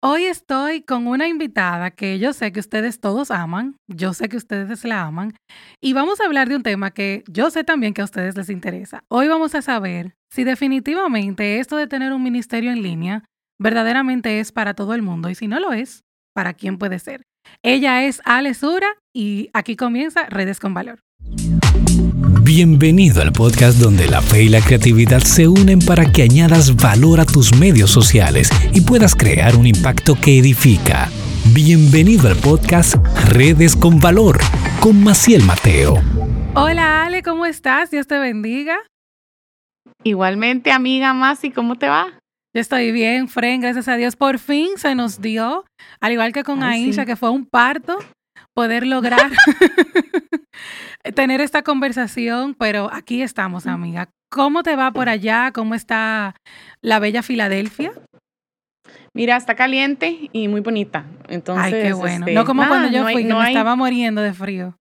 Hoy estoy con una invitada que yo sé que ustedes todos aman, yo sé que ustedes la aman, y vamos a hablar de un tema que yo sé también que a ustedes les interesa. Hoy vamos a saber si definitivamente esto de tener un ministerio en línea verdaderamente es para todo el mundo, y si no lo es, ¿para quién puede ser? Ella es Ale Sura y aquí comienza Redes con Valor. Bienvenido al podcast donde la fe y la creatividad se unen para que añadas valor a tus medios sociales y puedas crear un impacto que edifica. Bienvenido al podcast Redes con Valor con Maciel Mateo. Hola Ale, ¿cómo estás? Dios te bendiga. Igualmente, amiga Masi, ¿cómo te va? Yo estoy bien, Fren, gracias a Dios. Por fin se nos dio, al igual que con Aisha, que fue un parto, poder lograr tener esta conversación, pero aquí estamos, amiga. ¿Cómo te va por allá? ¿Cómo está la bella Filadelfia? Mira, está caliente y muy bonita. Entonces, Ay, qué bueno. Este, no como cuando yo fui, que me estaba muriendo de frío.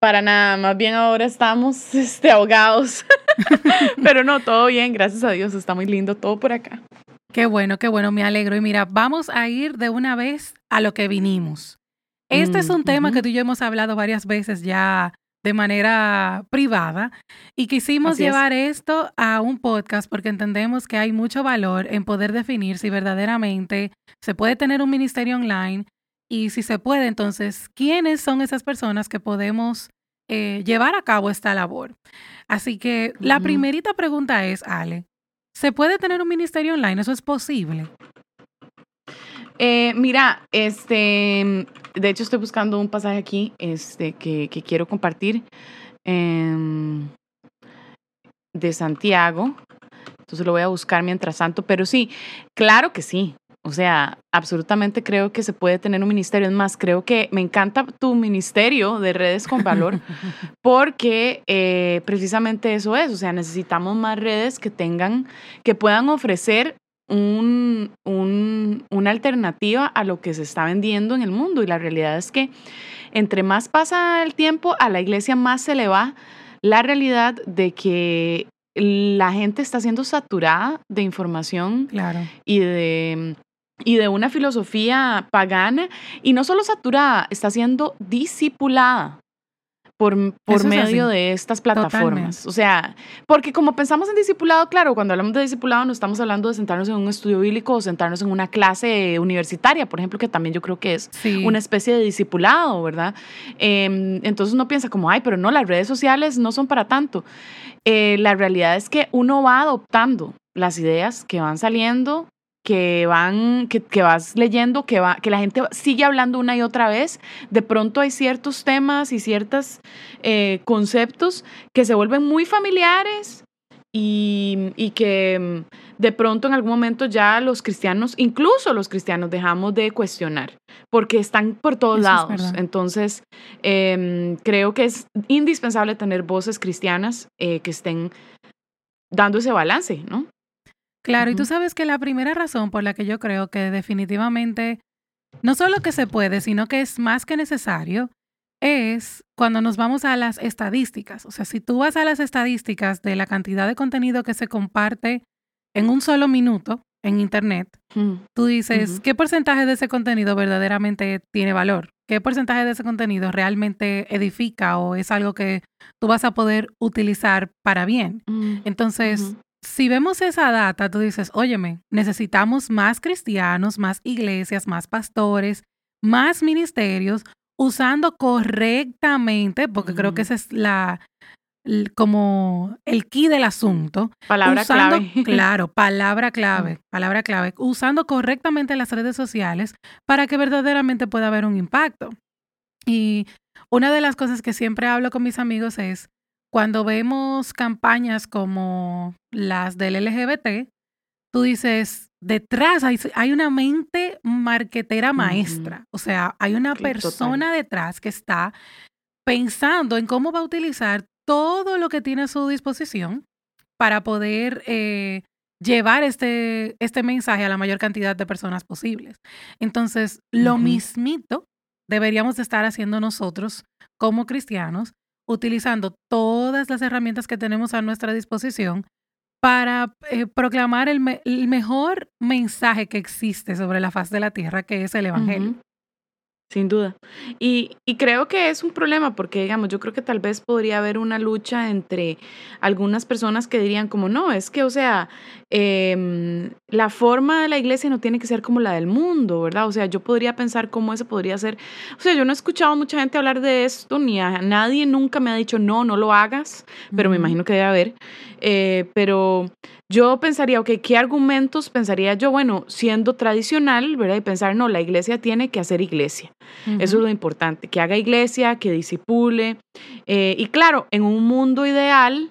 Para nada, más bien ahora estamos este, ahogados. Pero no, todo bien, gracias a Dios, está muy lindo todo por acá. Qué bueno, qué bueno, me alegro. Y mira, vamos a ir de una vez a lo que vinimos. Este es un tema que tú y yo hemos hablado varias veces ya de manera privada y quisimos llevar esto a un podcast porque entendemos que hay mucho valor en poder definir si verdaderamente se puede tener un ministerio online y si se puede, entonces, ¿quiénes son esas personas que podemos eh, llevar a cabo esta labor? Así que la primerita pregunta es, Ale, ¿se puede tener un ministerio online? ¿Eso es posible? Eh, mira, este, de hecho estoy buscando un pasaje aquí este, que, quiero compartir em, de Santiago. Entonces lo voy a buscar mientras tanto, pero sí, claro que sí. O sea, absolutamente creo que se puede tener un ministerio. Es más, creo que me encanta tu ministerio de redes con valor porque eh, precisamente eso es. O sea, necesitamos más redes que tengan, que puedan ofrecer un, una alternativa a lo que se está vendiendo en el mundo. Y la realidad es que entre más pasa el tiempo, a la iglesia más se le va la realidad de que la gente está siendo saturada de información claro. y de y de una filosofía pagana y no solo saturada, está siendo discipulada por, por medio de estas plataformas. O sea, porque como pensamos en discipulado, claro, cuando hablamos de discipulado no estamos hablando de sentarnos en un estudio bíblico o sentarnos en una clase universitaria, por ejemplo, que también yo creo que es una especie de discipulado, ¿verdad? Em, entonces uno piensa como, ay, pero no, las redes sociales no son para tanto. Eh, la realidad es que uno va adoptando las ideas que van saliendo que van, que, que, vas leyendo, que, va, que la gente sigue hablando una y otra vez. De pronto hay ciertos temas y ciertos eh, conceptos que se vuelven muy familiares y, y, que mm, de pronto en algún momento ya los cristianos, incluso los cristianos, dejamos de cuestionar porque están por todos lados. Entonces, em, creo que es indispensable tener voces cristianas eh, que estén dando ese balance, ¿no? Claro, y tú sabes que la primera razón por la que yo creo que definitivamente no solo que se puede, sino que es más que necesario, es cuando nos vamos a las estadísticas. O sea, si tú vas a las estadísticas de la cantidad de contenido que se comparte en un solo minuto en Internet, mm, tú dices, ¿qué porcentaje de ese contenido verdaderamente tiene valor? ¿Qué porcentaje de ese contenido realmente edifica o es algo que tú vas a poder utilizar para bien? Mm, Entonces, si vemos esa data, tú dices, óyeme, necesitamos más cristianos, más iglesias, más pastores, más ministerios, usando correctamente, porque creo que esa es la, como el key del asunto. Palabra clave. Claro, palabra clave, palabra clave. Usando correctamente las redes sociales para que verdaderamente pueda haber un impacto. Y una de las cosas que siempre hablo con mis amigos es, cuando vemos campañas como las del LGBT, tú dices, detrás hay, una mente marquetera maestra. O sea, hay una persona detrás que está pensando en cómo va a utilizar todo lo que tiene a su disposición para poder eh, llevar este, este mensaje a la mayor cantidad de personas posibles. Entonces, lo mismito deberíamos estar haciendo nosotros como cristianos utilizando todas las herramientas que tenemos a nuestra disposición para eh, proclamar el, mejor mensaje que existe sobre la faz de la tierra, que es el Evangelio. Sin duda. Y, y, creo que es un problema porque, digamos, yo creo que tal vez podría haber una lucha entre algunas personas que dirían como, no, es que, o sea, em, la forma de la iglesia no tiene que ser como la del mundo, ¿verdad? O sea, yo podría pensar cómo eso podría ser. O sea, yo no he escuchado a mucha gente hablar de esto, ni a nadie nunca me ha dicho, no, no lo hagas, pero me imagino que debe haber. Eh, pero yo pensaría, ok, ¿qué argumentos pensaría yo? Bueno, siendo tradicional, ¿verdad? Y pensar, no, la iglesia tiene que hacer iglesia. Eso es lo importante, que haga iglesia, que disipule. Eh, y claro, en un mundo ideal,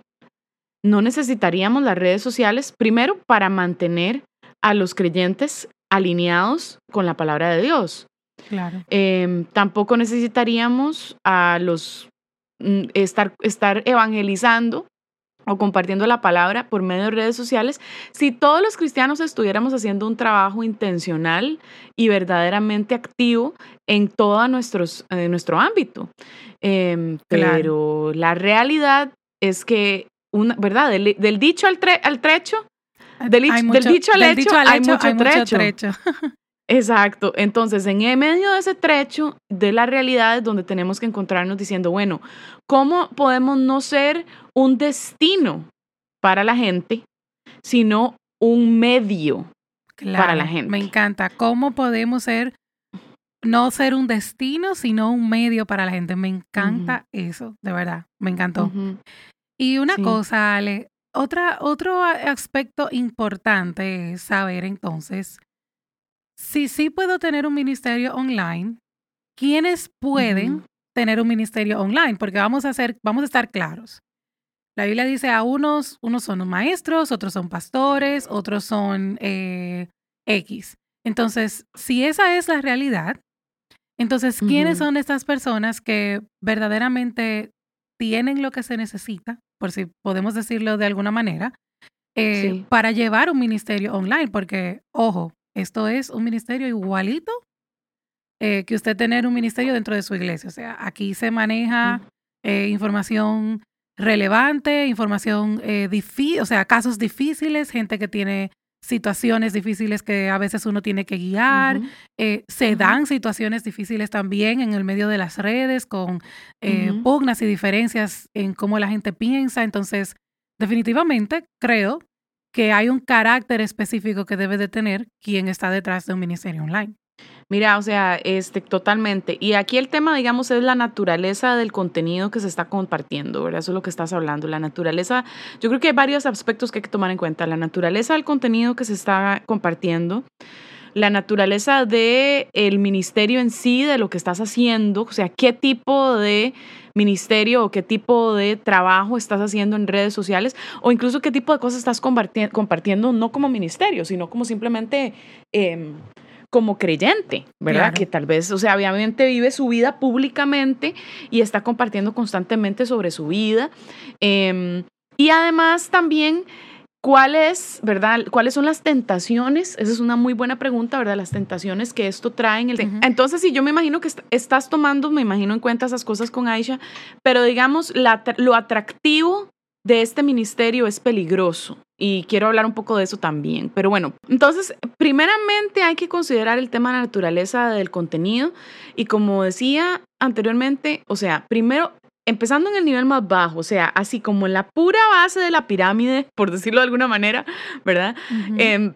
no necesitaríamos las redes sociales, primero, para mantener a los creyentes alineados con la palabra de Dios. Claro. Em, tampoco necesitaríamos a los mm, estar, estar evangelizando o compartiendo la palabra por medio de redes sociales, si todos los cristianos estuviéramos haciendo un trabajo intencional y verdaderamente activo en todo nuestros, nuestro ámbito. Em, pero la realidad es que, una, ¿verdad? Del, dicho al, al trecho, del, dicho al hecho, hay, mucho, trecho. Exacto. Entonces, en medio de ese trecho de la realidad es donde tenemos que encontrarnos diciendo, bueno, ¿cómo podemos no ser un destino para la gente, sino un medio para la gente? Me encanta. ¿Cómo podemos ser, no ser un destino, sino un medio para la gente? Me encanta eso, de verdad. Me encantó. Y una cosa, Ale, otra, otro aspecto importante es saber entonces si sí puedo tener un ministerio online, ¿quiénes pueden tener un ministerio online? Porque vamos a, hacer, vamos a estar claros. La Biblia dice a unos, unos son maestros, otros son pastores, otros son eh, X. Entonces, si esa es la realidad, entonces, ¿quiénes son estas personas que verdaderamente tienen lo que se necesita, por si podemos decirlo de alguna manera, eh, para llevar un ministerio online? Porque, ojo, esto es un ministerio igualito eh, que usted tener un ministerio dentro de su iglesia. O sea, aquí se maneja eh, información relevante, información eh, difícil, o sea, casos difíciles, gente que tiene situaciones difíciles que a veces uno tiene que guiar. se dan situaciones difíciles también en el medio de las redes con pugnas y diferencias en cómo la gente piensa. Entonces, definitivamente creo que hay un carácter específico que debe de tener quien está detrás de un ministerio online. Mira, o sea, este, totalmente. Y aquí el tema, digamos, es la naturaleza del contenido que se está compartiendo, ¿verdad? Eso es lo que estás hablando. La naturaleza, yo creo que hay varios aspectos que hay que tomar en cuenta. La naturaleza del contenido que se está compartiendo, la naturaleza del el ministerio en sí, de lo que estás haciendo, o sea, qué tipo de ministerio o qué tipo de trabajo estás haciendo en redes sociales o incluso qué tipo de cosas estás compartiendo, no como ministerio, sino como simplemente... Em, como creyente, ¿verdad? Que tal vez, o sea, obviamente vive su vida públicamente y está compartiendo constantemente sobre su vida. Em, y además también ¿Cuáles, verdad? ¿Cuáles son las tentaciones? Esa es una muy buena pregunta, ¿verdad? Las tentaciones que esto trae en el... Entonces, sí, yo me imagino que estás tomando, me imagino en cuenta esas cosas con Aisha, pero digamos, lo atractivo de este ministerio es peligroso y quiero hablar un poco de eso también. Pero bueno, entonces, primeramente hay que considerar el tema de la naturaleza del contenido y como decía anteriormente, o sea, primero empezando en el nivel más bajo, o sea, así como en la pura base de la pirámide, por decirlo de alguna manera, ¿verdad? Em,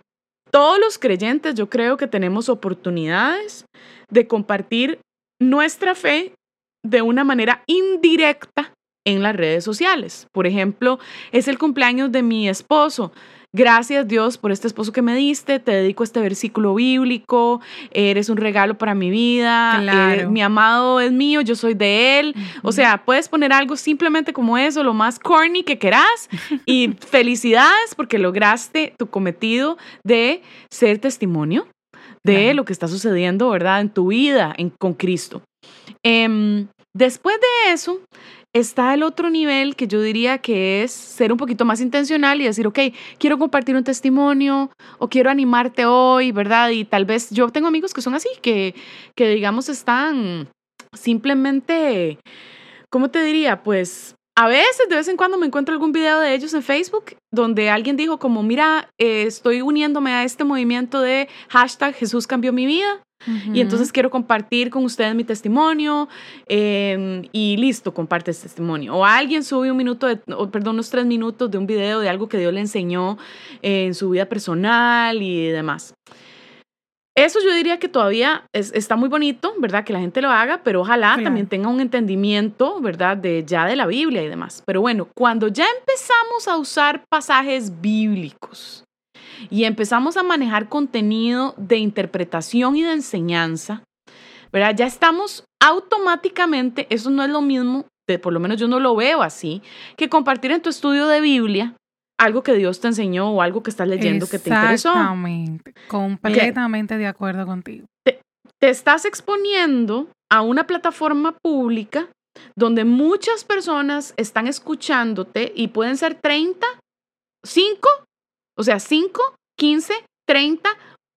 todos los creyentes yo creo que tenemos oportunidades de compartir nuestra fe de una manera indirecta en las redes sociales. Por ejemplo, es el cumpleaños de mi esposo. Gracias Dios por este esposo que me diste, te dedico este versículo bíblico, eres un regalo para mi vida, eh, mi amado es mío, yo soy de él. O sea, puedes poner algo simplemente como eso, lo más corny que querás. Y felicidades porque lograste tu cometido de ser testimonio de lo que está sucediendo, ¿verdad? En tu vida con Cristo. Em, después de eso, está el otro nivel que yo diría que es ser un poquito más intencional y decir, ok, quiero compartir un testimonio o quiero animarte hoy, ¿verdad? Y tal vez yo tengo amigos que son así, que, que digamos están simplemente, ¿cómo te diría? Pues a veces, de vez en cuando me encuentro algún video de ellos en Facebook donde alguien dijo como, mira, eh, estoy uniéndome a este movimiento de hashtag Jesús cambió mi vida. Y entonces quiero compartir con ustedes mi testimonio em, y listo, comparte ese testimonio. O alguien sube un minuto, de, perdón, unos tres minutos de un video de algo que Dios le enseñó en su vida personal y demás. Eso yo diría que todavía está muy bonito, ¿verdad? Que la gente lo haga, pero ojalá también tenga un entendimiento, ¿verdad? De ya de la Biblia y demás. Pero bueno, cuando ya empezamos a usar pasajes bíblicos y empezamos a manejar contenido de interpretación y de enseñanza, ¿verdad? Ya estamos automáticamente, eso no es lo mismo, por lo menos yo no lo veo así, que compartir en tu estudio de Biblia algo que Dios te enseñó o algo que estás leyendo que te interesó. Exactamente, completamente de acuerdo contigo. Te, te, estás exponiendo a una plataforma pública donde muchas personas están escuchándote y pueden ser 30, 5, o sea, 5, 15, 30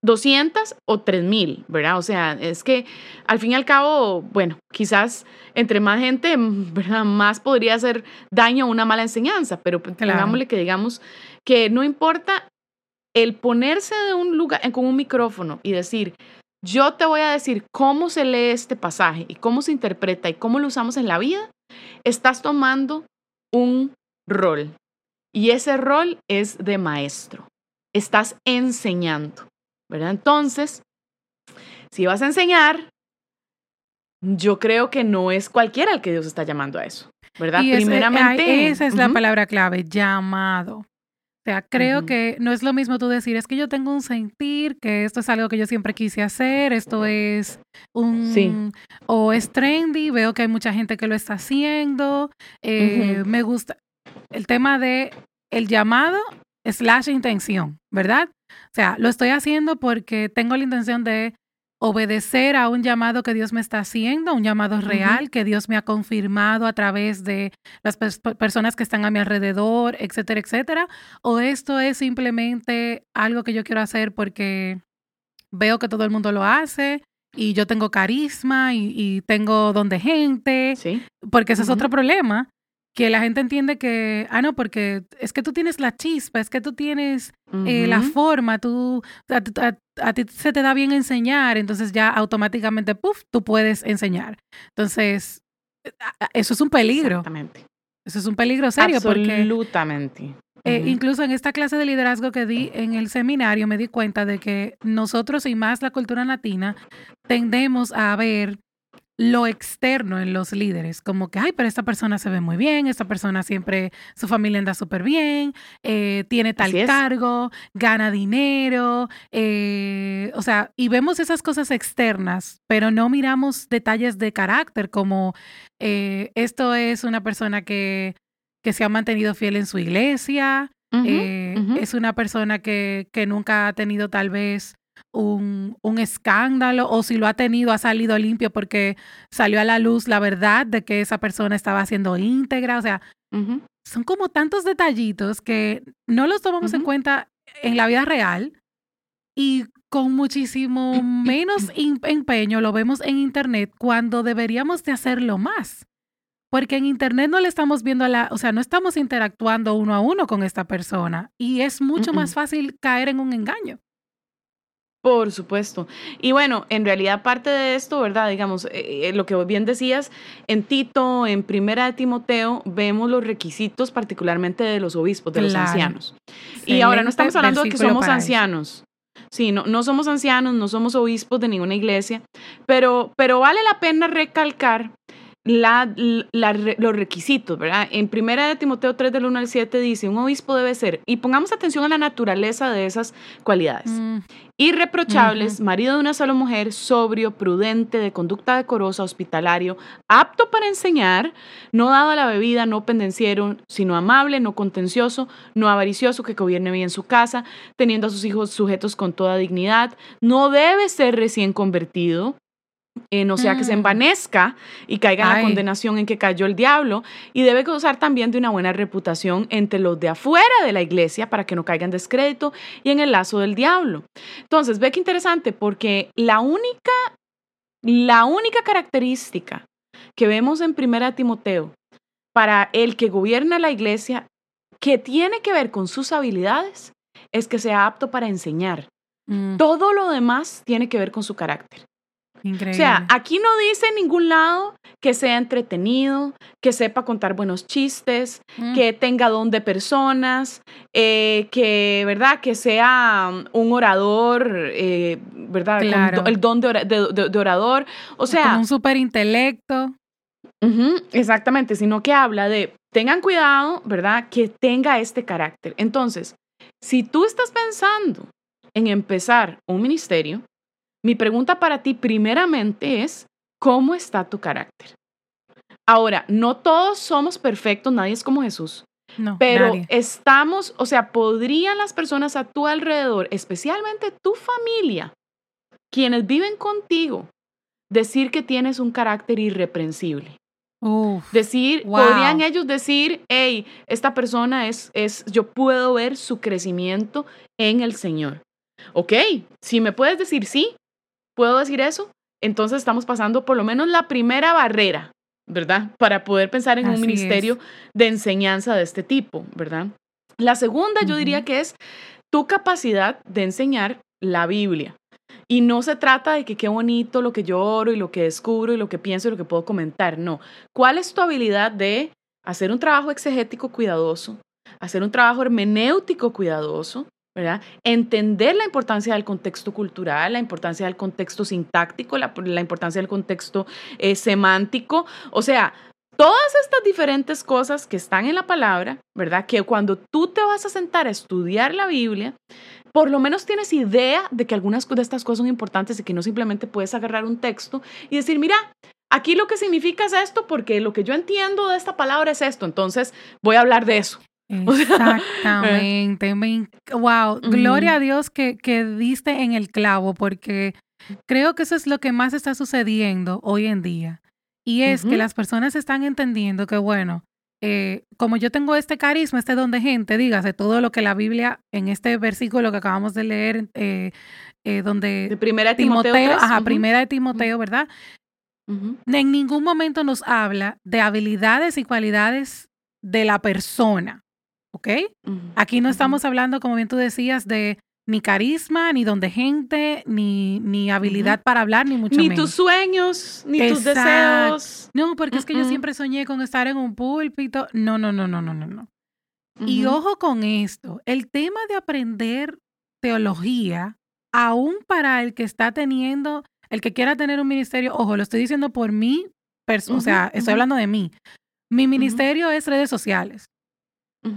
200 o 3000, ¿verdad? O sea, es que al fin y al cabo, bueno, quizás entre más gente, ¿verdad? Más podría hacer daño a una mala enseñanza, pero claro. que digamos que no importa el ponerse de un lugar con un micrófono y decir, yo te voy a decir cómo se lee este pasaje y cómo se interpreta y cómo lo usamos en la vida, estás tomando un rol. Y ese rol es de maestro. Estás enseñando. ¿verdad? Entonces, si vas a enseñar, yo creo que no es cualquiera el que Dios está llamando a eso, ¿verdad? Y Primeramente. esa es la palabra clave, llamado. O sea, creo que no es lo mismo tú decir, es que yo tengo un sentir, que esto es algo que yo siempre quise hacer, esto es un... Sí. O es trendy, veo que hay mucha gente que lo está haciendo, eh, me gusta el tema de el llamado slash intención, ¿verdad? O sea, lo estoy haciendo porque tengo la intención de obedecer a un llamado que Dios me está haciendo, un llamado real que Dios me ha confirmado a través de las personas que están a mi alrededor, etcétera, etcétera. O esto es simplemente algo que yo quiero hacer porque veo que todo el mundo lo hace y yo tengo carisma y, tengo don de gente, ¿Sí? porque ese es otro problema, que la gente entiende que, ah, no, porque es que tú tienes la chispa, es que tú tienes eh, la forma, tú, a, ti se te da bien enseñar, entonces ya automáticamente, puff, tú puedes enseñar. Entonces, eso es un peligro. Exactamente. Eso es un peligro serio Absolutamente. porque... Eh, incluso en esta clase de liderazgo que di en el seminario me di cuenta de que nosotros y más la cultura latina tendemos a ver lo externo en los líderes, como que, ay, pero esta persona se ve muy bien, esta persona siempre, su familia anda súper bien, eh, tiene tal cargo, gana dinero, eh, o sea, y vemos esas cosas externas, pero no miramos detalles de carácter, como eh, esto es una persona que, que se ha mantenido fiel en su iglesia, es una persona que, que nunca ha tenido tal vez un, un, escándalo o si lo ha tenido, ha salido limpio porque salió a la luz la verdad de que esa persona estaba siendo íntegra. O sea, son como tantos detallitos que no los tomamos en cuenta en la vida real y con muchísimo menos empeño lo vemos en Internet cuando deberíamos de hacerlo más. Porque en Internet no le estamos viendo a la, o sea, no estamos interactuando uno a uno con esta persona y es mucho más fácil caer en un engaño. Por supuesto. Y bueno, en realidad parte de esto, ¿verdad? Digamos, eh, eh, lo que bien decías, en Tito, en Primera de Timoteo, vemos los requisitos particularmente de los obispos, de los ancianos. y ahora no estamos hablando de que somos ancianos. Sí, no, no somos ancianos, no somos obispos de ninguna iglesia, pero, pero vale la pena recalcar la, los requisitos, ¿verdad? En primera de Timoteo 3 del 1 al 7 dice, un obispo debe ser, y pongamos atención a la naturaleza de esas cualidades, mm. irreprochables, marido de una sola mujer, sobrio, prudente, de conducta decorosa, hospitalario, apto para enseñar, no dado a la bebida, no pendenciero, sino amable, no contencioso, no avaricioso, que gobierne bien su casa, teniendo a sus hijos sujetos con toda dignidad, no debe ser recién convertido, eh, no sea que se mm. envanezca y caiga en la condenación en que cayó el diablo, y debe gozar también de una buena reputación entre los de afuera de la iglesia para que no caigan en descrédito y en el lazo del diablo. Entonces, ve qué interesante, porque la única, la única característica que vemos en Primera Timoteo para el que gobierna la iglesia que tiene que ver con sus habilidades es que sea apto para enseñar. Mm. Todo lo demás tiene que ver con su carácter. Increíble. O sea, aquí no dice en ningún lado que sea entretenido, que sepa contar buenos chistes, mm. que tenga don de personas, eh, que, ¿verdad? Que sea un orador, eh, ¿verdad? el don de, orador. O sea... un super intelecto. exactamente, sino que habla de, tengan cuidado, ¿verdad? Que tenga este carácter. Entonces, si tú estás pensando en empezar un ministerio, mi pregunta para ti primeramente es, ¿cómo está tu carácter? Ahora, no todos somos perfectos, nadie es como Jesús. No, pero estamos, o sea, podrían las personas a tu alrededor, especialmente tu familia, quienes viven contigo, decir que tienes un carácter irreprensible. decir, podrían ellos decir, hey, esta persona es, es, yo puedo ver su crecimiento en el Señor. Ok, si me puedes decir sí, puedo decir eso, entonces estamos pasando por lo menos la primera barrera, ¿verdad? Para poder pensar en un ministerio de enseñanza de este tipo, ¿verdad? La segunda yo diría que es tu capacidad de enseñar la Biblia. Y no se trata de que qué bonito lo que yo oro y lo que descubro y lo que pienso y lo que puedo comentar, no. ¿Cuál es tu habilidad de hacer un trabajo exegético cuidadoso, hacer un trabajo hermenéutico cuidadoso, Entender la importancia del contexto cultural, la importancia del contexto sintáctico, la, importancia del contexto eh, semántico, o sea, todas estas diferentes cosas que están en la palabra, ¿verdad? Que cuando tú te vas a sentar a estudiar la Biblia, por lo menos tienes idea de que algunas de estas cosas son importantes y que no simplemente puedes agarrar un texto y decir, mira, aquí lo que significa es esto porque lo que yo entiendo de esta palabra es esto, entonces voy a hablar de eso. Exactamente. wow, gloria a Dios que, que diste en el clavo, porque creo que eso es lo que más está sucediendo hoy en día. Y es que las personas están entendiendo que, bueno, eh, como yo tengo este carisma, este don de gente, dígase, todo lo que la Biblia, en este versículo que acabamos de leer, eh, eh, donde... De primera de Timoteo, ajá, primera de Timoteo, ¿verdad? En ningún momento nos habla de habilidades y cualidades de la persona. ¿Ok? Aquí no estamos hablando, como bien tú decías, de ni carisma, ni don de gente, ni, ni habilidad para hablar, ni mucho menos. Ni tus sueños, ni tus deseos. No, porque es que yo siempre soñé con estar en un púlpito. No, no, no, no, no, no, no. Y ojo con esto, el tema de aprender teología, aún para el que está teniendo, el que quiera tener un ministerio, ojo, lo estoy diciendo por mí, o sea, estoy hablando de mí. Mi ministerio es redes sociales.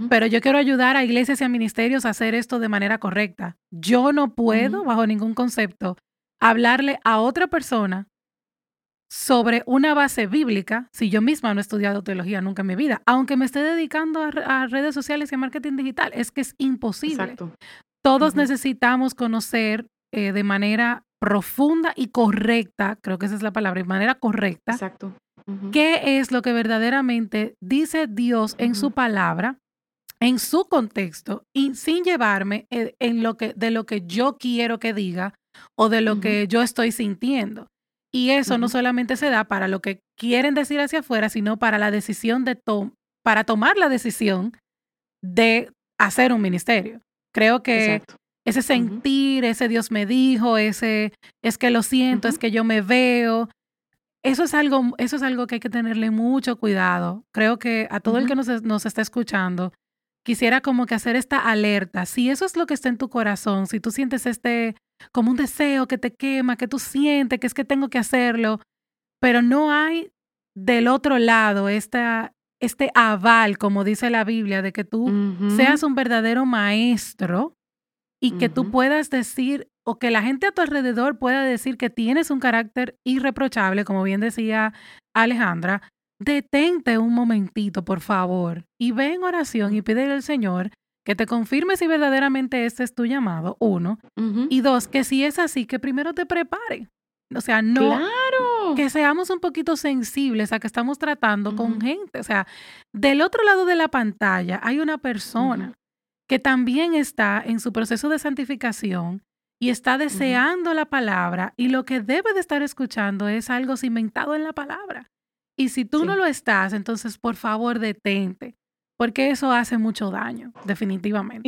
Pero yo quiero ayudar a iglesias y a ministerios a hacer esto de manera correcta. Yo no puedo, bajo ningún concepto, hablarle a otra persona sobre una base bíblica si yo misma no he estudiado teología nunca en mi vida, aunque me esté dedicando a, redes sociales y a marketing digital. Es que es imposible. Todos necesitamos conocer eh, de manera profunda y correcta, creo que esa es la palabra, de manera correcta, Exacto. qué es lo que verdaderamente dice Dios en su palabra en su contexto y sin llevarme eh, en lo que, de lo que yo quiero que diga o de lo que yo estoy sintiendo. Y eso no solamente se da para lo que quieren decir hacia afuera, sino para la decisión de para tomar la decisión de hacer un ministerio. Creo que ese sentir, ese Dios me dijo, ese es que lo siento, es que yo me veo, eso es algo, eso es algo que hay que tenerle mucho cuidado. Creo que a todo el que nos, nos está escuchando, quisiera como que hacer esta alerta. Si eso es lo que está en tu corazón, si tú sientes este como un deseo que te quema, que tú sientes que es que tengo que hacerlo, pero no hay del otro lado esta, este aval, como dice la Biblia, de que tú seas un verdadero maestro y que tú puedas decir o que la gente a tu alrededor pueda decir que tienes un carácter irreprochable, como bien decía Alejandra, detente un momentito, por favor, y ve en oración y pídele al Señor que te confirme si verdaderamente este es tu llamado, uno. Y dos, que si es así, que primero te prepare. O sea, no. Claro. Que seamos un poquito sensibles a que estamos tratando con gente. O sea, del otro lado de la pantalla hay una persona que también está en su proceso de santificación y está deseando la palabra y lo que debe de estar escuchando es algo cimentado en la palabra. Y si tú no lo estás, entonces por favor detente porque eso hace mucho daño, definitivamente.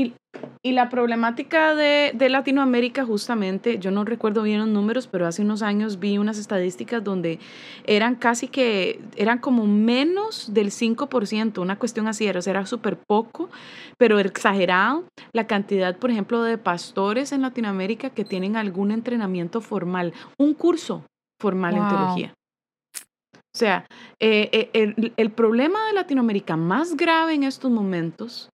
Y, la problemática de, Latinoamérica, justamente, yo no recuerdo bien los números, pero hace unos años vi unas estadísticas donde eran casi que, eran como menos del 5%, una cuestión así, era, era súper poco, pero exagerado la cantidad, por ejemplo, de pastores en Latinoamérica que tienen algún entrenamiento formal, un curso formal en teología. O sea, eh, eh, el, problema de Latinoamérica más grave en estos momentos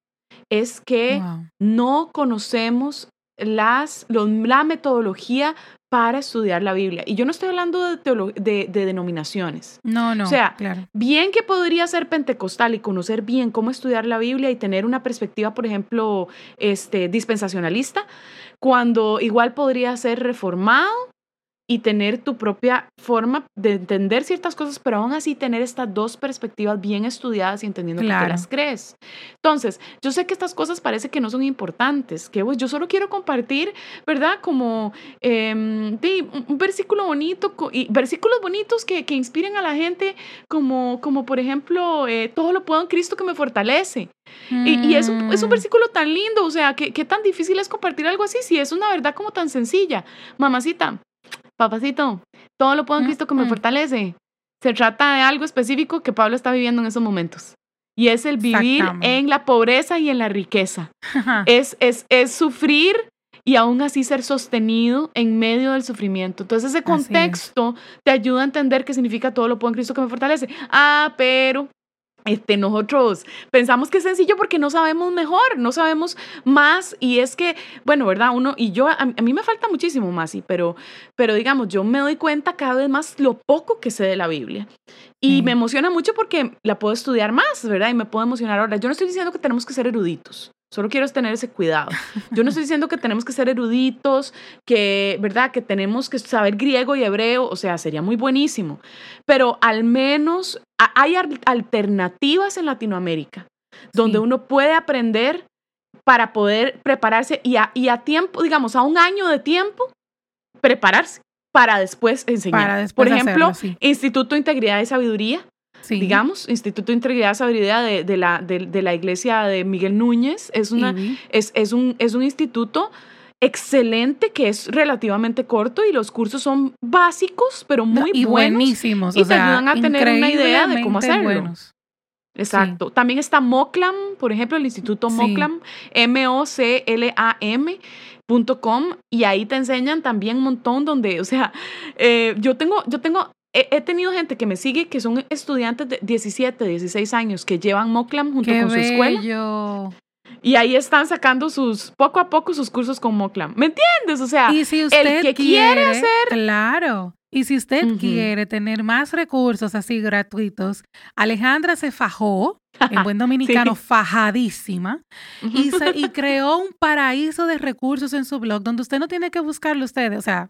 es que no conocemos las, la metodología para estudiar la Biblia. Y yo no estoy hablando de, de, denominaciones. No, no. O sea, bien que podría ser pentecostal y conocer bien cómo estudiar la Biblia y tener una perspectiva, por ejemplo, este, dispensacionalista, cuando igual podría ser reformado y tener tu propia forma de entender ciertas cosas, pero aún así tener estas dos perspectivas bien estudiadas y entendiendo que te las crees. Entonces, yo sé que estas cosas parece que no son importantes, que yo solo quiero compartir, ¿verdad? Como em, un versículo bonito y versículos bonitos que, que, inspiren a la gente, como, como por ejemplo, eh, todo lo puedo en Cristo que me fortalece. Y, es, un, es, un, mm. versículo tan lindo, o sea, ¿qué, ¿qué tan difícil es compartir algo así si es una verdad como tan sencilla? Mamacita, papacito, todo lo puedo en Cristo que me fortalece. Se trata de algo específico que Pablo está viviendo en esos momentos. Y es el vivir en la pobreza y en la riqueza. es, es, es sufrir y aún así ser sostenido en medio del sufrimiento. Entonces ese contexto te ayuda a entender qué significa todo lo puedo en Cristo que me fortalece. Ah, pero este, nosotros pensamos que es sencillo porque no sabemos mejor, no sabemos más y es que, bueno, ¿verdad? Uno, y yo, a, mí me falta muchísimo más, sí, pero, pero digamos, yo me doy cuenta cada vez más lo poco que sé de la Biblia. Y me emociona mucho porque la puedo estudiar más, ¿verdad? Y me puedo emocionar ahora. Yo no estoy diciendo que tenemos que ser eruditos. Solo quiero tener ese cuidado. Yo no estoy diciendo que tenemos que ser eruditos, que, ¿verdad? Que tenemos que saber griego y hebreo, o sea, sería muy buenísimo. Pero al menos hay alternativas en Latinoamérica donde uno puede aprender para poder prepararse y a, y a, tiempo, digamos, a un año de tiempo, prepararse para después enseñar. Para después Por ejemplo, Instituto de Integridad y Sabiduría digamos, Instituto de Integridad y Sabiduría de, de la, de, la iglesia de Miguel Núñez. Es, una, es, es, un, es un instituto excelente que es relativamente corto y los cursos son básicos, pero muy y buenísimos. Y te ayudan a tener una idea de cómo hacerlo. Exacto. También está Moclam, por ejemplo, el Instituto Moclam, M-O-C-L-A-M.com, y ahí te enseñan también un montón donde, o sea, eh, yo tengo, yo tengo he, tenido gente que me sigue que son estudiantes de 17, 16 años que llevan Moclam junto con su escuela. Y ahí están sacando sus, poco a poco, sus cursos con Moclam. ¿Me entiendes? O sea, el que quiere, hacer. Claro. Y si usted quiere tener más recursos así gratuitos, Alejandra se fajó, en buen dominicano, fajadísima, y, y creó un paraíso de recursos en su blog donde usted no tiene que buscarlo ustedes. O sea,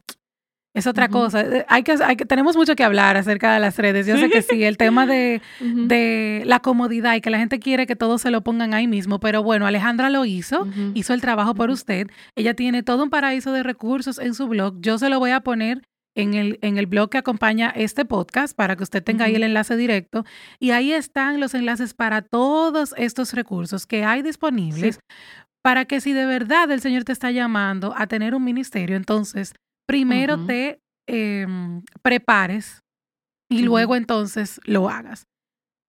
es otra cosa. Eh, hay que, hay que, tenemos mucho que hablar acerca de las redes. Yo sé que sí, el tema de, de, la comodidad y que la gente quiere que todos se lo pongan ahí mismo. Pero bueno, Alejandra lo hizo, hizo el trabajo por usted. Ella tiene todo un paraíso de recursos en su blog. Yo se lo voy a poner en el, en el blog que acompaña este podcast para que usted tenga ahí el enlace directo. Y ahí están los enlaces para todos estos recursos que hay disponibles. Para que si de verdad el Señor te está llamando a tener un ministerio, entonces primero te em, prepares y luego entonces lo hagas.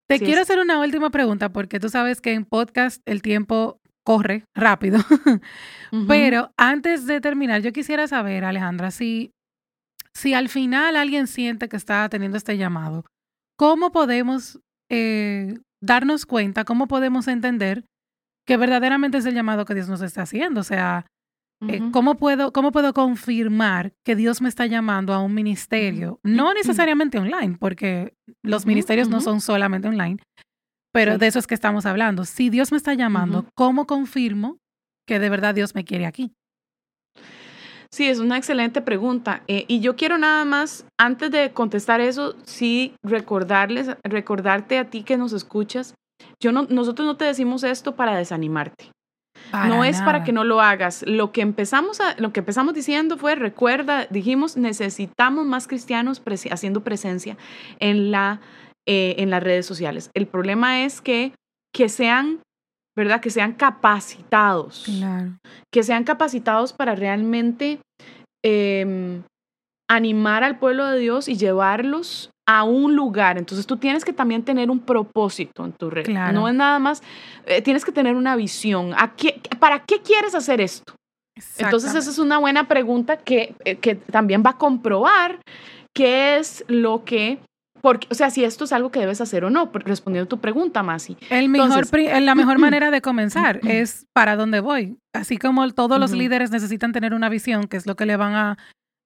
Te quiero hacer una última pregunta porque tú sabes que en podcast el tiempo corre rápido. Pero antes de terminar, yo quisiera saber, Alejandra, si, si al final alguien siente que está teniendo este llamado, ¿cómo podemos eh, darnos cuenta, cómo podemos entender que verdaderamente es el llamado que Dios nos está haciendo? O sea, eh, ¿cómo, puedo, ¿Cómo puedo confirmar que Dios me está llamando a un ministerio? No necesariamente online, porque los ministerios no son solamente online, pero de eso es que estamos hablando. Si Dios me está llamando, ¿cómo confirmo que de verdad Dios me quiere aquí? Sí, es una excelente pregunta. Eh, y yo quiero nada más, antes de contestar eso, sí recordarles, recordarte a ti que nos escuchas. Yo no, nosotros no te decimos esto para desanimarte no es para que no lo hagas. Lo que empezamos a, lo que empezamos diciendo fue, recuerda, dijimos, necesitamos más cristianos haciendo presencia en la eh, en las redes sociales. El problema es que, que sean, ¿verdad? Que sean capacitados. Que sean capacitados para realmente em, animar al pueblo de Dios y llevarlos a un lugar. Entonces tú tienes que también tener un propósito en tu red. No es nada más, eh, tienes que tener una visión. ¿A ¿Para qué quieres hacer esto? Entonces esa es una buena pregunta que, eh, que también va a comprobar qué es lo que porque, o sea, si esto es algo que debes hacer o no, respondiendo a tu pregunta, Masi. El mejor, la mejor manera de comenzar es para dónde voy. Así como todos los líderes necesitan tener una visión, que es lo que le van a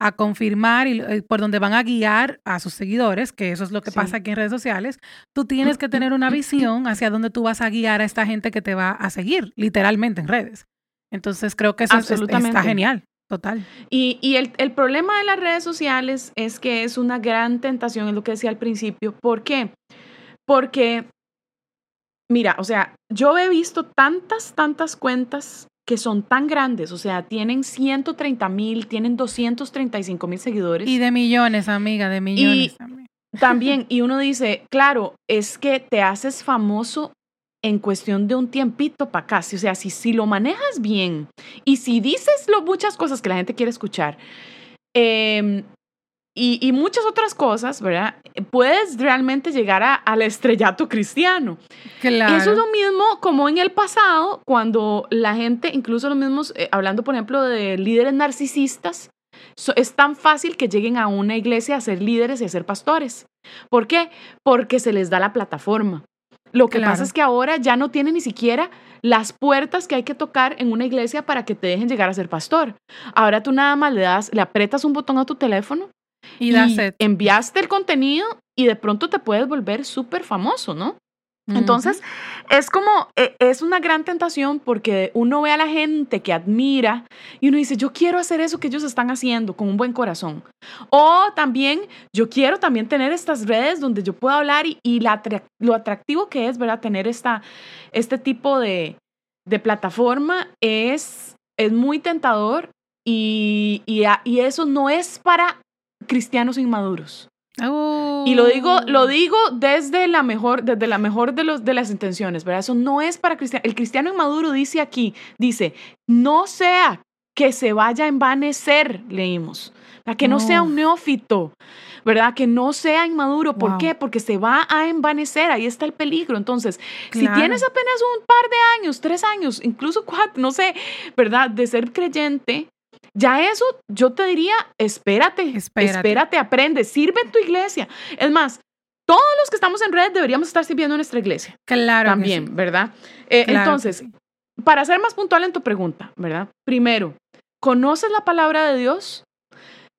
a confirmar y eh, por donde van a guiar a sus seguidores, que eso es lo que pasa aquí en redes sociales, tú tienes que tener una visión hacia dónde tú vas a guiar a esta gente que te va a seguir, literalmente en redes. Entonces creo que eso está genial. Total. Y, y el, el, problema de las redes sociales es que es una gran tentación, es lo que decía al principio. ¿Por qué? Porque, mira, o sea, yo he visto tantas, tantas cuentas que son tan grandes, o sea, tienen 130 mil, tienen 235 mil seguidores. Y de millones, amiga, de millones. Y también, y uno dice, claro, es que te haces famoso en cuestión de un tiempito para acá. O sea, si, si lo manejas bien y si dices lo, muchas cosas que la gente quiere escuchar, eh, y, muchas otras cosas, ¿verdad? Puedes realmente llegar a, al estrellato cristiano. Claro. Eso es lo mismo como en el pasado, cuando la gente, incluso los mismos, eh, hablando por ejemplo de líderes narcisistas, es tan fácil que lleguen a una iglesia a ser líderes y a ser pastores. ¿Por qué? Porque se les da la plataforma. Lo que pasa es que ahora ya no tienen ni siquiera las puertas que hay que tocar en una iglesia para que te dejen llegar a ser pastor. Ahora tú nada más le das, le aprietas un botón a tu teléfono y, enviaste el contenido y de pronto te puedes volver súper famoso, ¿no? Entonces, es como, e, es una gran tentación porque uno ve a la gente que admira y uno dice, yo quiero hacer eso que ellos están haciendo con un buen corazón. O también, yo quiero también tener estas redes donde yo pueda hablar y, la, lo atractivo que es, ¿verdad? Tener esta, este tipo de, de plataforma es, es muy tentador y, y, eso no es para cristianos inmaduros. Y lo digo, lo oh. digo desde la mejor, desde la mejor de, los, de las intenciones, ¿verdad? Eso no es para cristianos. El cristiano inmaduro dice aquí, dice, no sea que se vaya a envanecer, leímos, para que no, sea un neófito, ¿verdad? Que no sea inmaduro. ¿Por qué? Porque se va a envanecer, ahí está el peligro. Entonces, si tienes apenas un par de años, tres años, incluso cuatro, no sé, ¿verdad? De ser creyente, ya eso, yo te diría, espérate, espérate, aprende, sirve en tu iglesia. Es más, todos los que estamos en red deberíamos estar sirviendo en nuestra iglesia. Claro. También, ¿verdad? Eh, entonces, para ser más puntual en tu pregunta, ¿verdad? Primero, ¿conoces la palabra de Dios?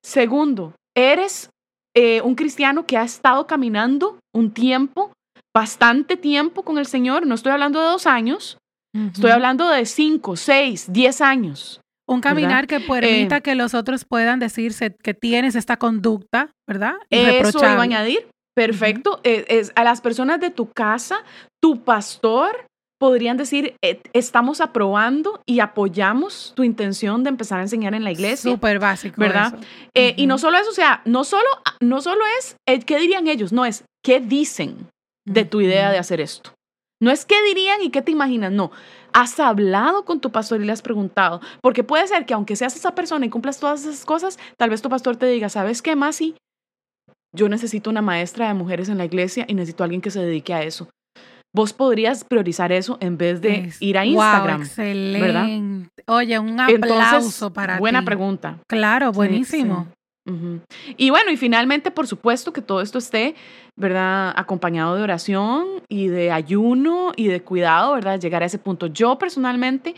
Segundo, ¿eres eh, un cristiano que ha estado caminando un tiempo, bastante tiempo con el Señor? No estoy hablando de dos años, estoy hablando de cinco, seis, diez años. Un caminar que permita eh, que los otros puedan decirse que tienes esta conducta, ¿verdad? Eso iba a añadir. Perfecto. Eh, es, a las personas de tu casa, tu pastor, podrían decir, eh, estamos aprobando y apoyamos tu intención de empezar a enseñar en la iglesia. Súper básico. ¿Verdad? Y no solo eso, o sea, no solo, no solo es, ¿qué dirían ellos? No es, ¿qué dicen de tu idea de hacer esto? No es qué dirían y qué te imaginas, no. Has hablado con tu pastor y le has preguntado, porque puede ser que aunque seas esa persona y cumplas todas esas cosas, tal vez tu pastor te diga, ¿sabes qué, Masi? Yo necesito una maestra de mujeres en la iglesia y necesito a alguien que se dedique a eso. Vos podrías priorizar eso en vez de ir a Instagram. excelente. ¿verdad? Oye, un aplauso para buena pregunta. Claro, buenísimo. Y bueno, y finalmente, por supuesto, que todo esto esté, ¿verdad? Acompañado de oración y de ayuno y de cuidado, ¿verdad? Llegar a ese punto. Yo personalmente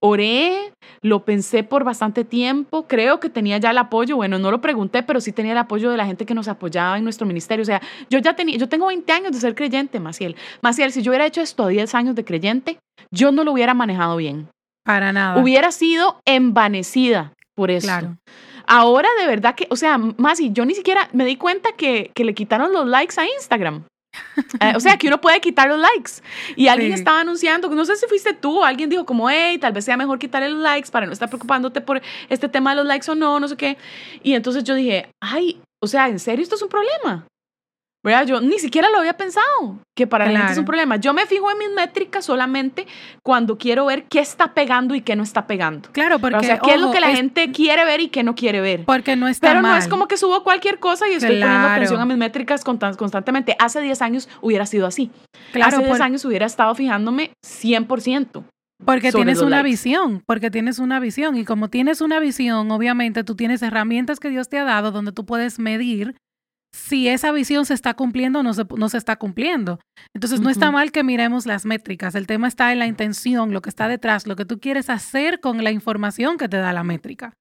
oré, lo pensé por bastante tiempo, creo que tenía ya el apoyo, bueno, no lo pregunté, pero sí tenía el apoyo de la gente que nos apoyaba en nuestro ministerio. O sea, yo ya tenía, yo tengo 20 años de ser creyente, Maciel. Maciel, si yo hubiera hecho esto a 10 años de creyente, yo no lo hubiera manejado bien. Para nada. Hubiera sido envanecida por eso. Claro. Ahora de verdad que, o sea, más y yo ni siquiera me di cuenta que, que le quitaron los likes a Instagram. Eh, o sea, que uno puede quitar los likes. Y alguien estaba anunciando, no sé si fuiste tú, alguien dijo como, hey, tal vez sea mejor quitarle los likes para no estar preocupándote por este tema de los likes o no, no sé qué. Y entonces yo dije, ay, o sea, ¿en serio esto es un problema? ¿Verdad? Yo ni siquiera lo había pensado, que para la gente es un problema. Yo me fijo en mis métricas solamente cuando quiero ver qué está pegando y qué no está pegando. Claro, porque. O sea, qué es lo que la gente quiere ver y qué no quiere ver. Porque no está Pero no es como que subo cualquier cosa y estoy poniendo atención a mis métricas constantemente. Hace 10 años hubiera sido así. Claro, Hace 10 años hubiera estado fijándome 100%. Porque tienes una visión, porque tienes una visión. Y como tienes una visión, obviamente tú tienes herramientas que Dios te ha dado donde tú puedes medir si esa visión se está cumpliendo o no se, no se está cumpliendo. Entonces, no está mal que miremos las métricas. El tema está en la intención, lo que está detrás, lo que tú quieres hacer con la información que te da la métrica.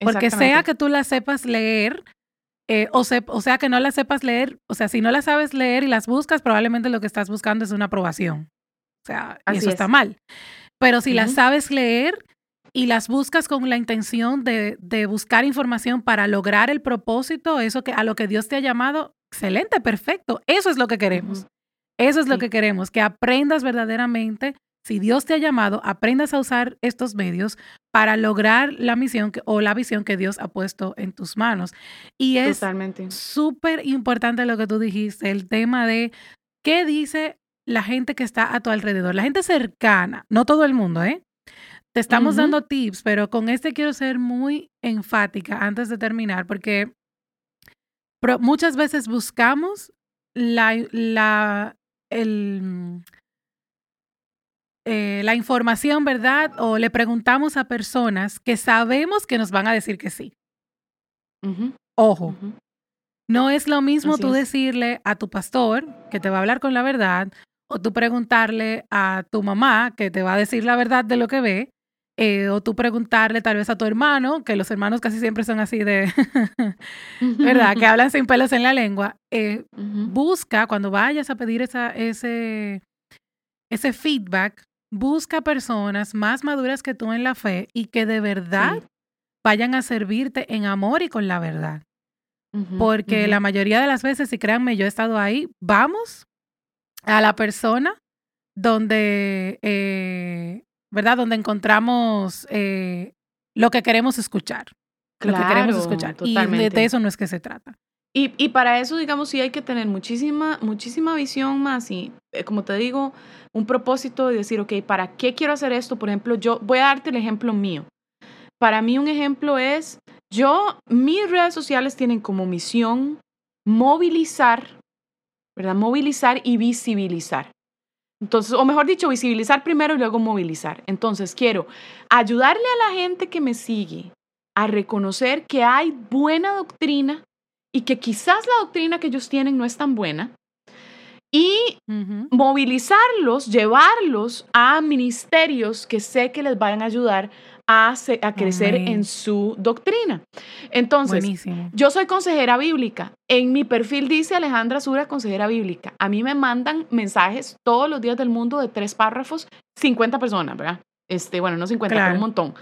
Porque sea que tú la sepas leer, eh, o, o, sea que no la sepas leer, o sea, si no la sabes leer y las buscas, probablemente lo que estás buscando es una aprobación. O sea, eso está mal. Pero si las sabes leer y las buscas con la intención de, de, buscar información para lograr el propósito, eso que a lo que Dios te ha llamado, excelente, perfecto. Eso es lo que queremos. Eso es lo que queremos, que aprendas verdaderamente, si Dios te ha llamado, aprendas a usar estos medios para lograr la misión o la visión que Dios ha puesto en tus manos. Y es súper importante lo que tú dijiste, el tema de qué dice la gente que está a tu alrededor, la gente cercana, no todo el mundo, ¿eh? Te estamos dando tips, pero con este quiero ser muy enfática antes de terminar, porque muchas veces buscamos la, la, el, eh, la información, ¿verdad? O le preguntamos a personas que sabemos que nos van a decir que sí. Ojo. No es lo mismo tú decirle a tu pastor que te va a hablar con la verdad o tú preguntarle a tu mamá que te va a decir la verdad de lo que ve eh, o tú preguntarle tal vez a tu hermano, que los hermanos casi siempre son así de, ¿verdad? Que hablan sin pelos en la lengua. Eh, busca, cuando vayas a pedir esa, ese, ese feedback, busca personas más maduras que tú en la fe y que de verdad vayan a servirte en amor y con la verdad. Porque la mayoría de las veces, y créanme, yo he estado ahí, vamos a la persona donde eh, ¿verdad? Donde encontramos eh, lo que queremos escuchar. lo que queremos escuchar. Y de, eso no es que se trata. Y, y, para eso, digamos, sí hay que tener muchísima, muchísima visión más y, eh, como te digo, un propósito de decir, ok, ¿para qué quiero hacer esto? Por ejemplo, yo voy a darte el ejemplo mío. Para mí un ejemplo es, yo, mis redes sociales tienen como misión movilizar, ¿verdad? Movilizar y visibilizar. Entonces, o mejor dicho, visibilizar primero y luego movilizar. Entonces, quiero ayudarle a la gente que me sigue a reconocer que hay buena doctrina y que quizás la doctrina que ellos tienen no es tan buena. Y movilizarlos, llevarlos a ministerios que sé que les vayan a ayudar a, a crecer en su doctrina. Entonces, yo soy consejera bíblica. En mi perfil dice Alejandra Sura, consejera bíblica. A mí me mandan mensajes todos los días del mundo de tres párrafos, 50 personas, ¿verdad? Este, bueno, no 50, pero un montón.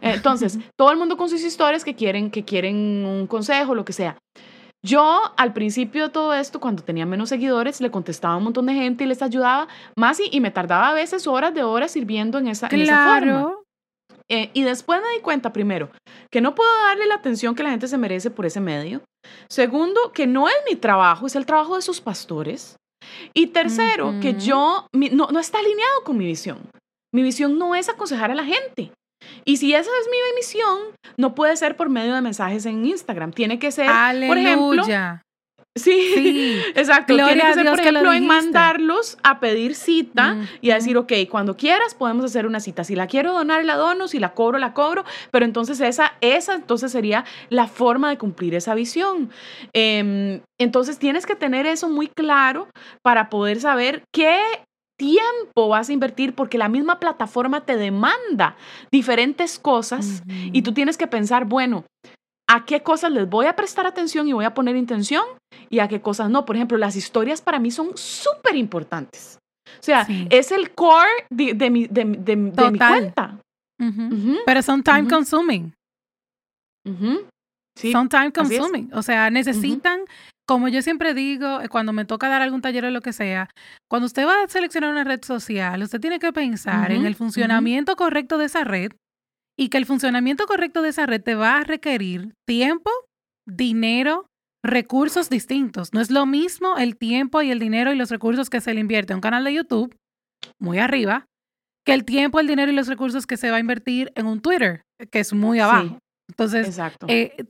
Entonces, todo el mundo con sus historias que quieren, que quieren un consejo, lo que sea. Yo al principio de todo esto, cuando tenía menos seguidores, le contestaba a un montón de gente y les ayudaba más y, me tardaba a veces horas de horas sirviendo en esa, en esa forma. Eh, y después me di cuenta, primero, que no puedo darle la atención que la gente se merece por ese medio. Segundo, que no es mi trabajo, es el trabajo de sus pastores. Y tercero, que yo no, no está alineado con mi visión. Mi visión no es aconsejar a la gente. Y si esa es mi misión, no puede ser por medio de mensajes en Instagram. Tiene que ser, por ejemplo, Sí, exacto. Tiene que ser, por ejemplo, en mandarlos a pedir cita y a decir, ok, cuando quieras podemos hacer una cita. Si la quiero donar, la dono, si la cobro, la cobro. Pero entonces esa, esa entonces sería la forma de cumplir esa visión. Em, entonces tienes que tener eso muy claro para poder saber qué tiempo vas a invertir porque la misma plataforma te demanda diferentes cosas y tú tienes que pensar, bueno, a qué cosas les voy a prestar atención y voy a poner intención y a qué cosas no. Por ejemplo, las historias para mí son súper importantes. O sea, es el core de, mi, de, mi, cuenta. Pero son time consuming. son time consuming. O sea, necesitan, como yo siempre digo, eh, cuando me toca dar algún taller o lo que sea, cuando usted va a seleccionar una red social, usted tiene que pensar en el funcionamiento correcto de esa red y que el funcionamiento correcto de esa red te va a requerir tiempo, dinero, recursos distintos. No es lo mismo el tiempo y el dinero y los recursos que se le invierte a un canal de YouTube, muy arriba, que el tiempo, el dinero y los recursos que se va a invertir en un Twitter, que es muy abajo. Entonces, eh,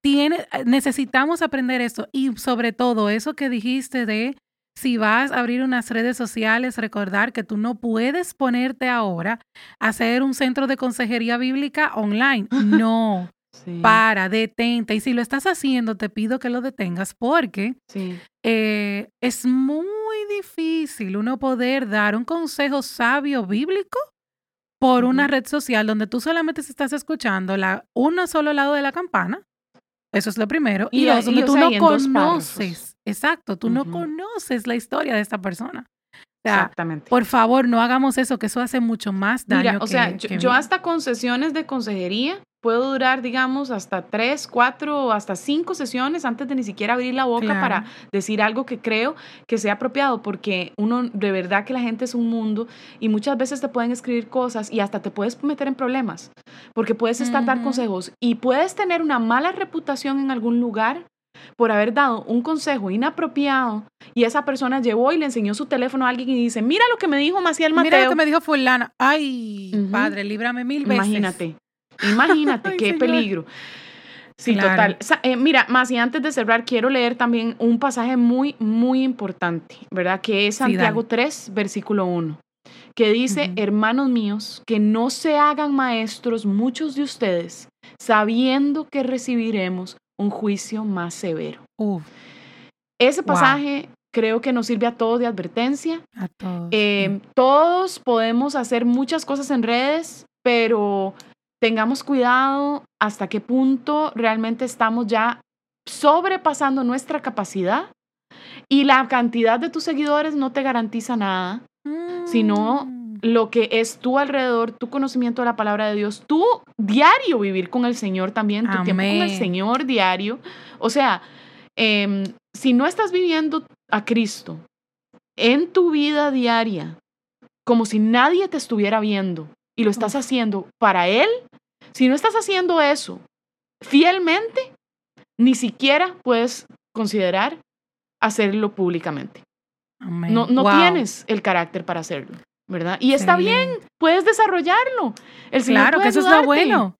tiene, necesitamos aprender esto y sobre todo eso que dijiste de si vas a abrir unas redes sociales, recordar que tú no puedes ponerte ahora a hacer un centro de consejería bíblica online. No. Para, detente. Y si lo estás haciendo, te pido que lo detengas porque eh, es muy difícil uno poder dar un consejo sabio bíblico por una red social donde tú solamente estás escuchando la, uno solo lado de la campana. Eso es lo primero. Y, dos, donde tú no conoces. Exacto, tú no conoces la historia de esta persona. Exactamente. Por favor, no hagamos eso, que eso hace mucho más daño. Mira, o sea, yo, hasta con sesiones de consejería puedo durar, digamos, hasta tres, cuatro, hasta cinco sesiones antes de ni siquiera abrir la boca para decir algo que creo que sea apropiado, porque uno, de verdad que la gente es un mundo y muchas veces te pueden escribir cosas y hasta te puedes meter en problemas, porque puedes estar dar consejos y puedes tener una mala reputación en algún lugar por haber dado un consejo inapropiado y esa persona llevó y le enseñó su teléfono a alguien y dice, mira lo que me dijo Maciel Mateo. Mira lo que me dijo fulana. Ay, padre, líbrame mil veces. Imagínate. Imagínate, qué peligro. Sí, total. Eh, mira, más y antes de cerrar, quiero leer también un pasaje muy, muy importante, ¿verdad? Que es Santiago 3, versículo 1, que dice, hermanos míos, que no se hagan maestros muchos de ustedes, sabiendo que recibiremos un juicio más severo. Ese pasaje creo que nos sirve a todos de advertencia. A todos. Em, todos podemos hacer muchas cosas en redes, pero tengamos cuidado hasta qué punto realmente estamos ya sobrepasando nuestra capacidad y la cantidad de tus seguidores no te garantiza nada, sino mm. Lo que es tu alrededor, tu conocimiento de la palabra de Dios, tu diario vivir con el Señor también, tu tiempo con el Señor diario. O sea, em, si no estás viviendo a Cristo en tu vida diaria, como si nadie te estuviera viendo, y lo estás haciendo para Él, si no estás haciendo eso fielmente, ni siquiera puedes considerar hacerlo públicamente. No, no tienes el carácter para hacerlo, ¿verdad? Y está bien, puedes desarrollarlo. El claro, que eso es lo bueno.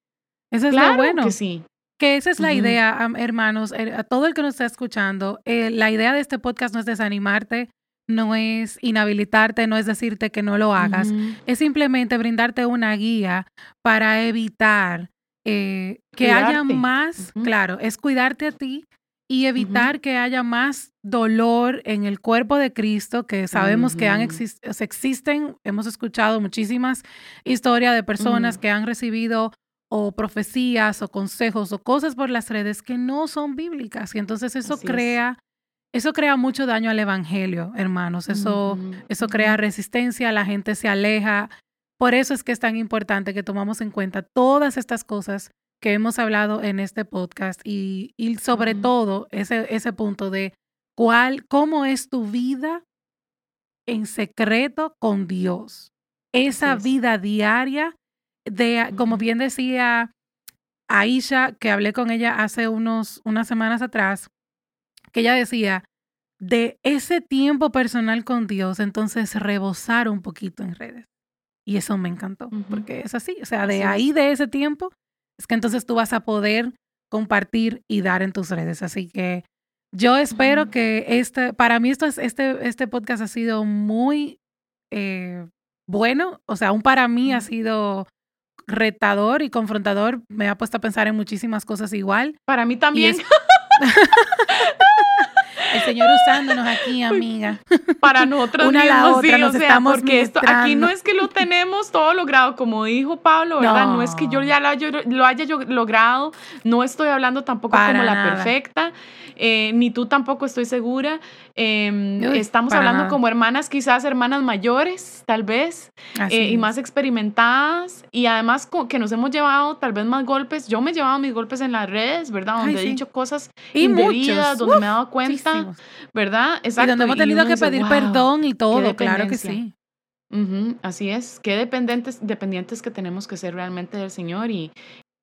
Eso es lo bueno. Que sí. Que esa es la idea, hermanos, eh, a todo el que nos está escuchando. Eh, la idea de este podcast no es desanimarte, no es inhabilitarte, no es decirte que no lo hagas, es simplemente brindarte una guía para evitar eh, que haya más, claro, es cuidarte a ti y evitar que haya más dolor en el cuerpo de Cristo, que sabemos que han existen, hemos escuchado muchísimas historias de personas que han recibido o profecías o consejos o cosas por las redes que no son bíblicas y entonces eso crea eso crea mucho daño al evangelio, hermanos. Eso, eso crea resistencia, la gente se aleja. Por eso es que es tan importante que tomamos en cuenta todas estas cosas que hemos hablado en este podcast y, y sobre todo ese, ese punto de cuál, cómo es tu vida en secreto con Dios. Esa vida diaria de, como bien decía Aisha, que hablé con ella hace unos, unas semanas atrás, que ella decía, de ese tiempo personal con Dios, entonces rebosar un poquito en redes. Y eso me encantó, porque es así, o sea, de ahí, de ese tiempo, es que entonces tú vas a poder compartir y dar en tus redes. Así que yo espero que este, para mí esto es, este, este podcast ha sido muy eh, bueno, o sea, aún para mí ha sido retador y confrontador, me ha puesto a pensar en muchísimas cosas igual. Para mí también. El Señor usándonos aquí, amiga. Para nosotros Una mismos, la otra, nos estamos porque esto, aquí no es que lo tenemos todo logrado, como dijo Pablo, ¿verdad? No, es que yo ya lo haya, lo haya logrado, no estoy hablando tampoco como la perfecta, eh, ni tú tampoco estoy segura. Em, estamos hablando como hermanas, quizás hermanas mayores, tal vez, eh, y más experimentadas, y además que nos hemos llevado tal vez más golpes. Yo me he llevado mis golpes en las redes, ¿verdad? Donde he dicho cosas indebidas, donde me he dado cuenta, ¿verdad? Exacto. Y donde hemos tenido que pedir perdón y todo, claro que sí. así es, qué dependientes, dependientes que tenemos que ser realmente del Señor y,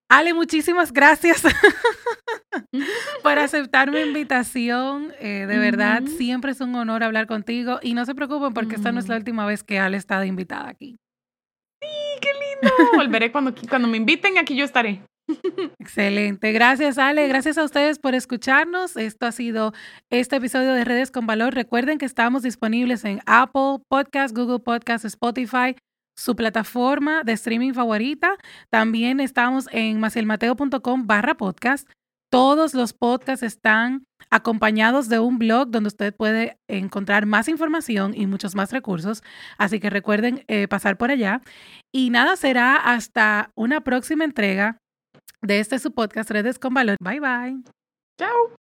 Ale, muchísimas gracias. por aceptar mi invitación. Eh, de verdad, siempre es un honor hablar contigo y no se preocupen porque esta no es la última vez que Ale está invitada aquí. Sí, qué lindo. Volveré cuando, cuando me inviten, aquí yo estaré. Excelente. Gracias, Ale. Gracias a ustedes por escucharnos. Esto ha sido este episodio de Redes con Valor. Recuerden que estamos disponibles en Apple Podcast, Google Podcast, Spotify, su plataforma de streaming favorita. También estamos en macielmateo.com barra podcast. Todos los podcasts están acompañados de un blog donde usted puede encontrar más información y muchos más recursos. Así que recuerden eh, pasar por allá. Y nada, será hasta una próxima entrega de este su podcast Redes con Valor. Bye bye. Chao.